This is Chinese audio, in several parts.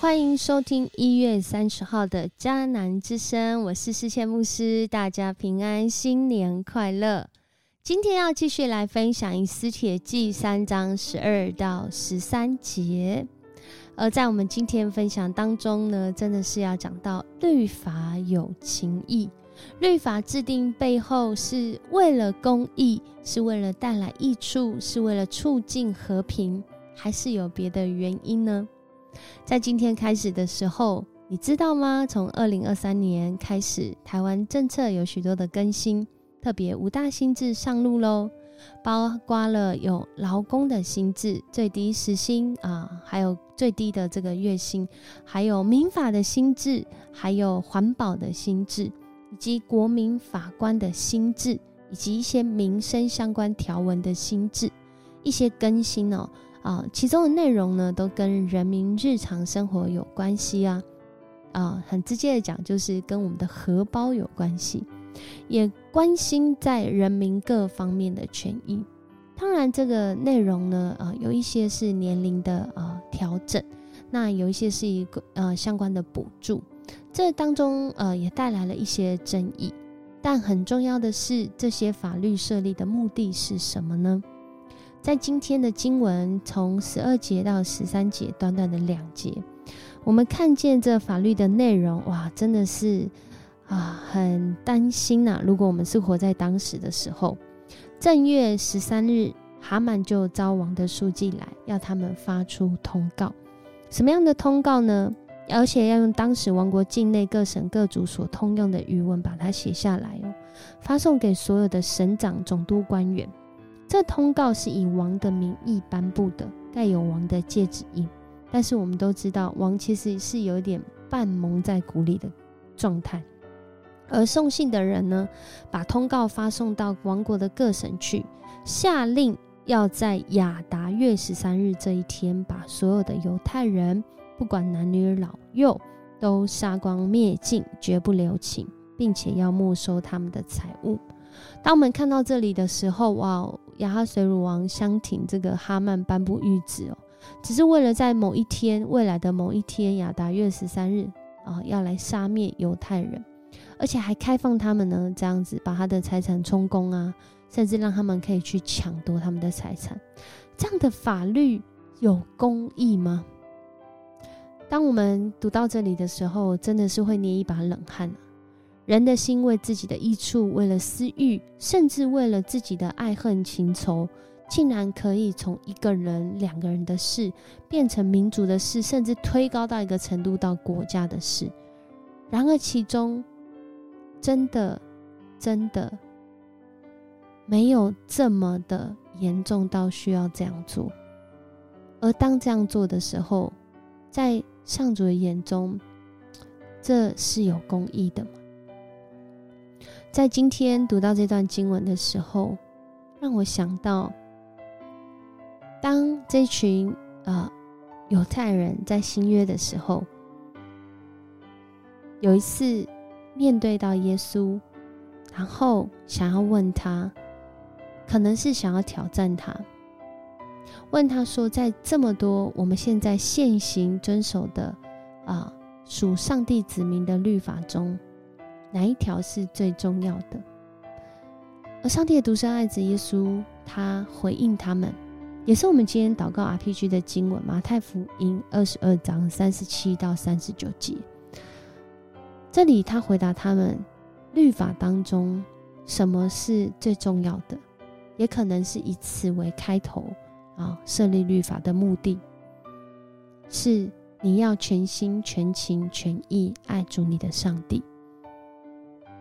欢迎收听一月三十号的迦南之声，我是世谦牧师，大家平安，新年快乐。今天要继续来分享《以斯帖记》三章十二到十三节，而在我们今天分享当中呢，真的是要讲到律法有情义，律法制定背后是为了公义，是为了带来益处，是为了促进和平，还是有别的原因呢？在今天开始的时候，你知道吗？从二零二三年开始，台湾政策有许多的更新，特别五大新制上路喽，包括了有劳工的薪制、最低时薪啊，还有最低的这个月薪，还有民法的新制，还有环保的新制，以及国民法官的新制，以及一些民生相关条文的新制，一些更新哦。啊，其中的内容呢，都跟人民日常生活有关系啊，啊，很直接的讲，就是跟我们的荷包有关系，也关心在人民各方面的权益。当然，这个内容呢，啊，有一些是年龄的啊调整，那有一些是一个呃相关的补助，这当中呃也带来了一些争议。但很重要的是，这些法律设立的目的是什么呢？在今天的经文，从十二节到十三节，短短的两节，我们看见这法律的内容，哇，真的是啊，很担心呐。如果我们是活在当时的时候，正月十三日，哈曼就招王的书记来，要他们发出通告。什么样的通告呢？而且要用当时王国境内各省各族所通用的语文把它写下来哦，发送给所有的省长、总督官员。这通告是以王的名义颁布的，盖有王的戒指印。但是我们都知道，王其实是有点半蒙在鼓里的状态。而送信的人呢，把通告发送到王国的各省去，下令要在亚达月十三日这一天，把所有的犹太人，不管男女老幼，都杀光灭尽，绝不留情，并且要没收他们的财物。当我们看到这里的时候，哇！亚哈水乳王相挺这个哈曼颁布谕旨哦，只是为了在某一天，未来的某一天，亚达月十三日啊，要来杀灭犹太人，而且还开放他们呢，这样子把他的财产充公啊，甚至让他们可以去抢夺他们的财产。这样的法律有公义吗？当我们读到这里的时候，真的是会捏一把冷汗。人的心为自己的益处，为了私欲，甚至为了自己的爱恨情仇，竟然可以从一个人、两个人的事变成民族的事，甚至推高到一个程度到国家的事。然而，其中真的、真的没有这么的严重到需要这样做。而当这样做的时候，在上主的眼中，这是有公义的吗？在今天读到这段经文的时候，让我想到，当这群呃犹太人在新约的时候，有一次面对到耶稣，然后想要问他，可能是想要挑战他，问他说，在这么多我们现在现行遵守的啊属上帝子民的律法中。哪一条是最重要的？而上帝的独生爱子耶稣，他回应他们，也是我们今天祷告 RPG 的经文，马太福音二十二章三十七到三十九节。这里他回答他们，律法当中什么是最重要的？也可能是以此为开头啊，设立律法的目的是你要全心全情全意爱主你的上帝。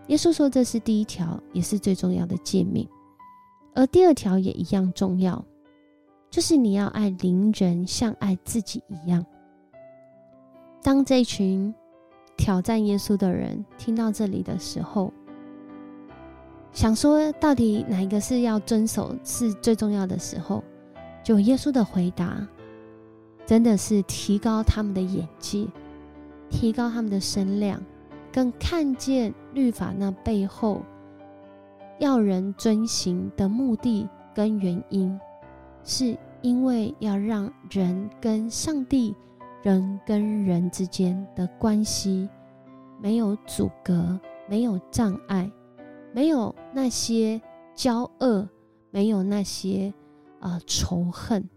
耶稣说：“这是第一条，也是最重要的诫命。而第二条也一样重要，就是你要爱邻人像爱自己一样。”当这群挑战耶稣的人听到这里的时候，想说到底哪一个是要遵守是最重要的时候，就耶稣的回答，真的是提高他们的眼界，提高他们的声量。更看见律法那背后要人遵行的目的跟原因，是因为要让人跟上帝、人跟人之间的关系没有阻隔，没有障碍，没有那些骄恶，没有那些呃仇恨。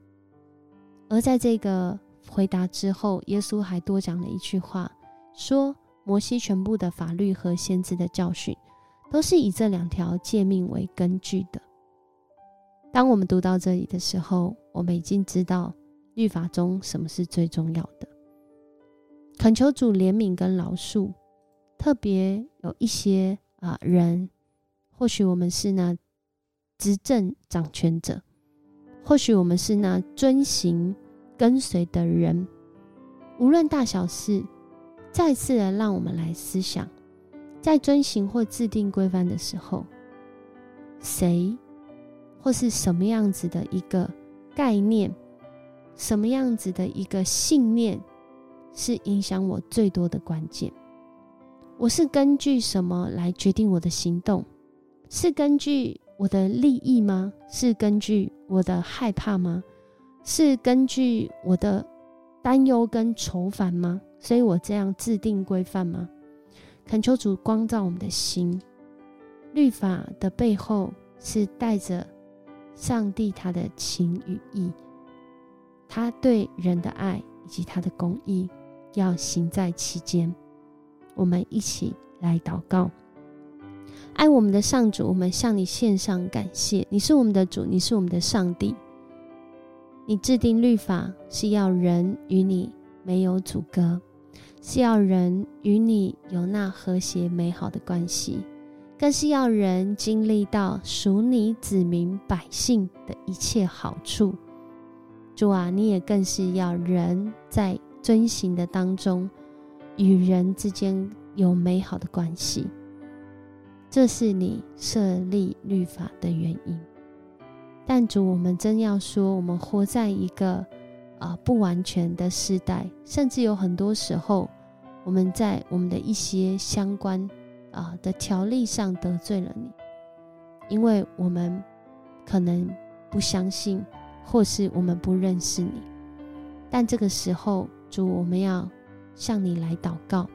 而在这个回答之后，耶稣还多讲了一句话，说：“摩西全部的法律和先知的教训，都是以这两条诫命为根据的。”当我们读到这里的时候，我们已经知道律法中什么是最重要的。恳求主怜悯跟饶恕，特别有一些啊人，或许我们是那执政掌权者，或许我们是那遵行跟随的人，无论大小事，再次的让我们来思想，在遵行或制定规范的时候，谁？或是什么样子的一个概念，什么样子的一个信念，是影响我最多的关键？我是根据什么来决定我的行动？是根据我的利益吗？是根据我的害怕吗？是根据我的担忧跟愁烦吗？所以我这样制定规范吗？恳求主光照我们的心，律法的背后是带着。上帝他的情与义，他对人的爱以及他的公义，要行在其间。我们一起来祷告，爱我们的上主，我们向你献上感谢。你是我们的主，你是我们的上帝。你制定律法是要人与你没有阻隔，是要人与你有那和谐美好的关系。更是要人经历到属你子民百姓的一切好处，主啊，你也更是要人在遵行的当中，与人之间有美好的关系。这是你设立律法的原因。但主，我们真要说，我们活在一个啊不完全的时代，甚至有很多时候，我们在我们的一些相关。啊的条例上得罪了你，因为我们可能不相信，或是我们不认识你。但这个时候，主，我们要向你来祷告，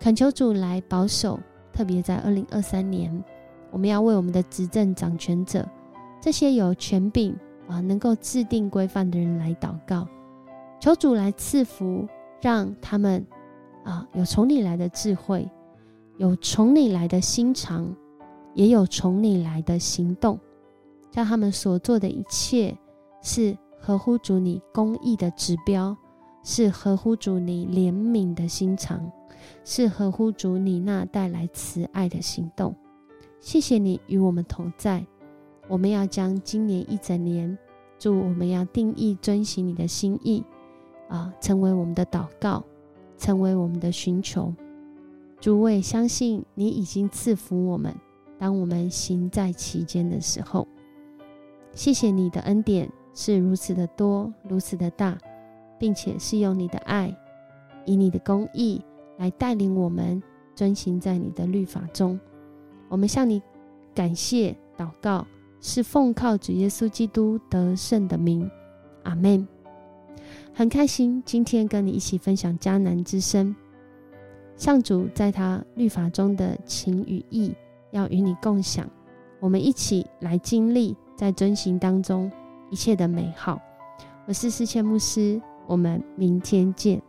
恳求主来保守。特别在二零二三年，我们要为我们的执政掌权者，这些有权柄啊，能够制定规范的人来祷告，求主来赐福，让他们啊有从你来的智慧。有从你来的心肠，也有从你来的行动，让他们所做的一切是合乎主你公义的指标，是合乎主你怜悯的心肠，是合乎主你那带来慈爱的行动。谢谢你与我们同在。我们要将今年一整年，祝我们要定义遵行你的心意啊，成为我们的祷告，成为我们的寻求。主，我相信你已经赐福我们。当我们行在其间的时候，谢谢你的恩典是如此的多，如此的大，并且是用你的爱，以你的公义来带领我们遵行在你的律法中。我们向你感谢祷告，是奉靠主耶稣基督得胜的名。阿门。很开心今天跟你一起分享迦南之声。上主在他律法中的情与义，要与你共享。我们一起来经历在遵行当中一切的美好。我是思谦牧师，我们明天见。